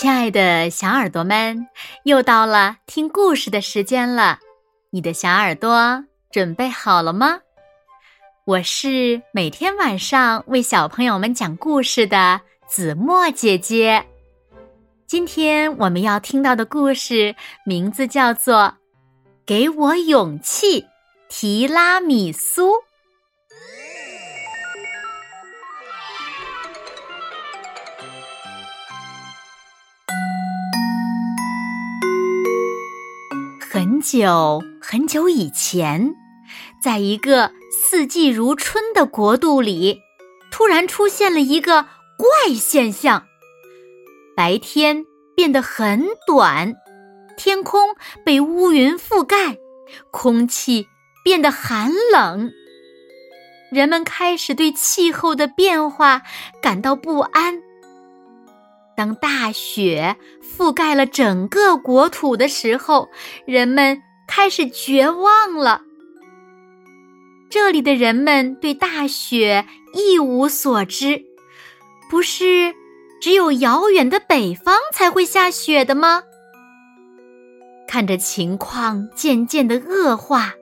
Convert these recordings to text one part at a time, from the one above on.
亲爱的小耳朵们，又到了听故事的时间了。你的小耳朵准备好了吗？我是每天晚上为小朋友们讲故事的子墨姐姐。今天我们要听到的故事名字叫做《给我勇气，提拉米苏》。很久很久以前，在一个四季如春的国度里，突然出现了一个怪现象：白天变得很短，天空被乌云覆盖，空气变得寒冷。人们开始对气候的变化感到不安。当大雪覆盖了整个国土的时候，人们开始绝望了。这里的人们对大雪一无所知，不是只有遥远的北方才会下雪的吗？看着情况渐渐的恶化，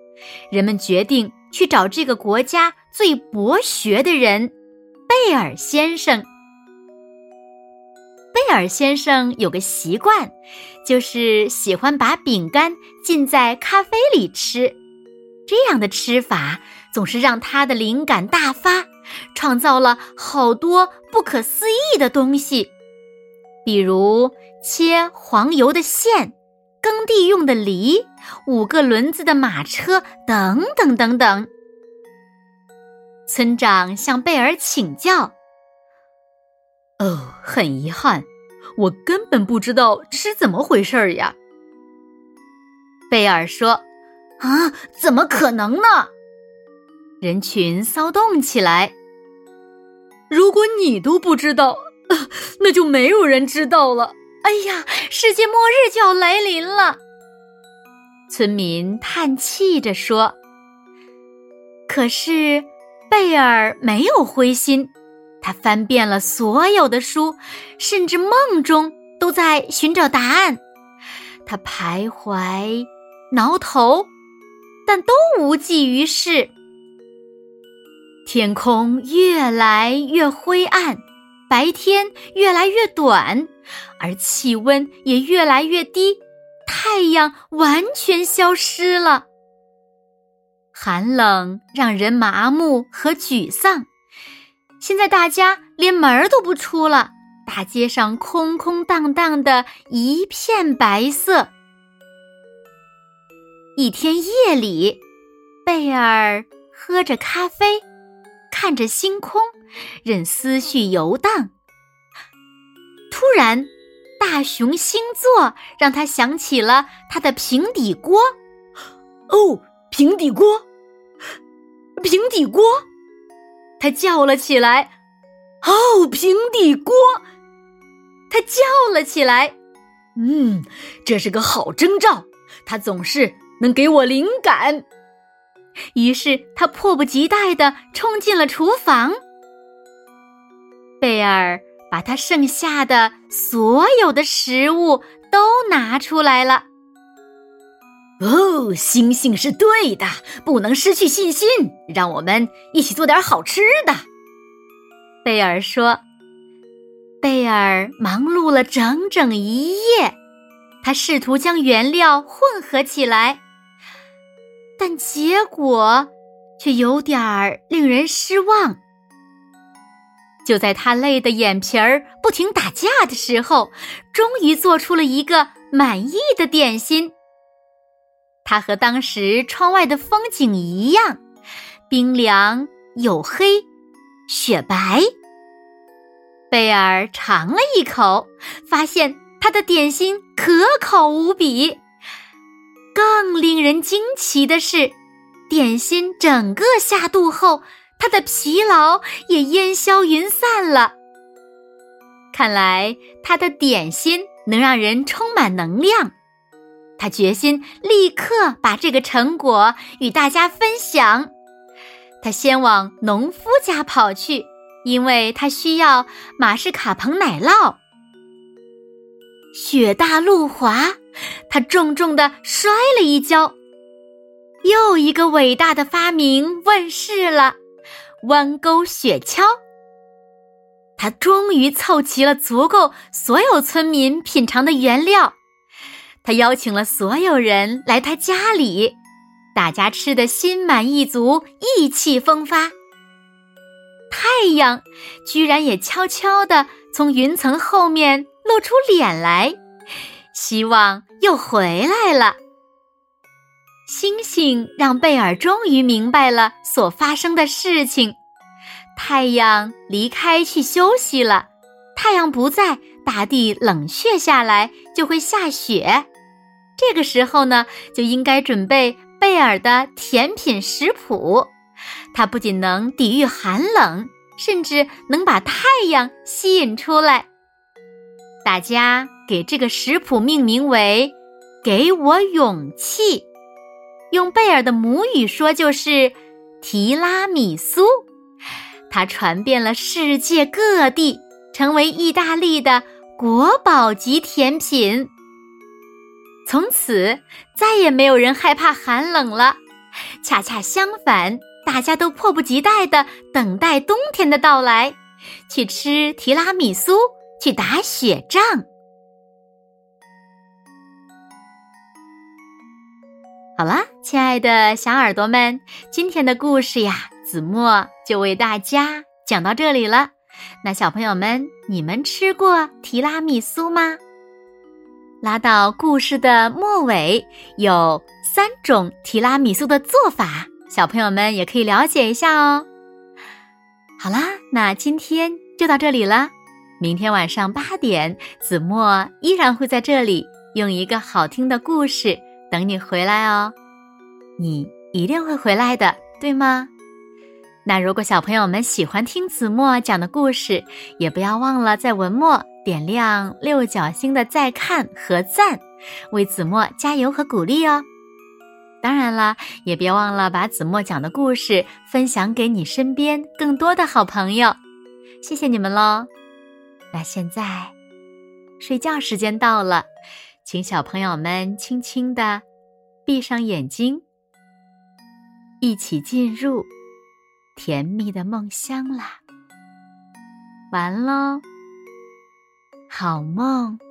人们决定去找这个国家最博学的人——贝尔先生。贝尔先生有个习惯，就是喜欢把饼干浸在咖啡里吃。这样的吃法总是让他的灵感大发，创造了好多不可思议的东西，比如切黄油的线、耕地用的犁、五个轮子的马车等等等等。村长向贝尔请教：“哦，很遗憾。”我根本不知道这是怎么回事儿呀！贝尔说：“啊，怎么可能呢？”人群骚动起来。如果你都不知道，那就没有人知道了。哎呀，世界末日就要来临了！村民叹气着说。可是贝尔没有灰心。他翻遍了所有的书，甚至梦中都在寻找答案。他徘徊、挠头，但都无济于事。天空越来越灰暗，白天越来越短，而气温也越来越低，太阳完全消失了。寒冷让人麻木和沮丧。现在大家连门儿都不出了，大街上空空荡荡的一片白色。一天夜里，贝尔喝着咖啡，看着星空，任思绪游荡。突然，大熊星座让他想起了他的平底锅。哦，平底锅，平底锅。他叫了起来：“哦，平底锅！”他叫了起来：“嗯，这是个好征兆，它总是能给我灵感。”于是他迫不及待地冲进了厨房。贝尔把他剩下的所有的食物都拿出来了。哦，星星是对的，不能失去信心。让我们一起做点好吃的。贝尔说。贝尔忙碌了整整一夜，他试图将原料混合起来，但结果却有点儿令人失望。就在他累得眼皮儿不停打架的时候，终于做出了一个满意的点心。它和当时窗外的风景一样，冰凉、黝黑、雪白。贝尔尝了一口，发现他的点心可口无比。更令人惊奇的是，点心整个下肚后，他的疲劳也烟消云散了。看来，他的点心能让人充满能量。他决心立刻把这个成果与大家分享。他先往农夫家跑去，因为他需要马士卡彭奶酪。雪大路滑，他重重的摔了一跤。又一个伟大的发明问世了——弯钩雪橇。他终于凑齐了足够所有村民品尝的原料。他邀请了所有人来他家里，大家吃得心满意足，意气风发。太阳居然也悄悄地从云层后面露出脸来，希望又回来了。星星让贝尔终于明白了所发生的事情。太阳离开去休息了，太阳不在，大地冷却下来，就会下雪。这个时候呢，就应该准备贝尔的甜品食谱。它不仅能抵御寒冷，甚至能把太阳吸引出来。大家给这个食谱命名为“给我勇气”，用贝尔的母语说就是“提拉米苏”。它传遍了世界各地，成为意大利的国宝级甜品。从此，再也没有人害怕寒冷了。恰恰相反，大家都迫不及待的等待冬天的到来，去吃提拉米苏，去打雪仗。好了，亲爱的小耳朵们，今天的故事呀，子墨就为大家讲到这里了。那小朋友们，你们吃过提拉米苏吗？拉到故事的末尾，有三种提拉米苏的做法，小朋友们也可以了解一下哦。好啦，那今天就到这里了。明天晚上八点，子墨依然会在这里用一个好听的故事等你回来哦。你一定会回来的，对吗？那如果小朋友们喜欢听子墨讲的故事，也不要忘了在文末。点亮六角星的再看和赞，为子墨加油和鼓励哦！当然了，也别忘了把子墨讲的故事分享给你身边更多的好朋友。谢谢你们喽！那现在睡觉时间到了，请小朋友们轻轻的闭上眼睛，一起进入甜蜜的梦乡啦！完喽。好梦。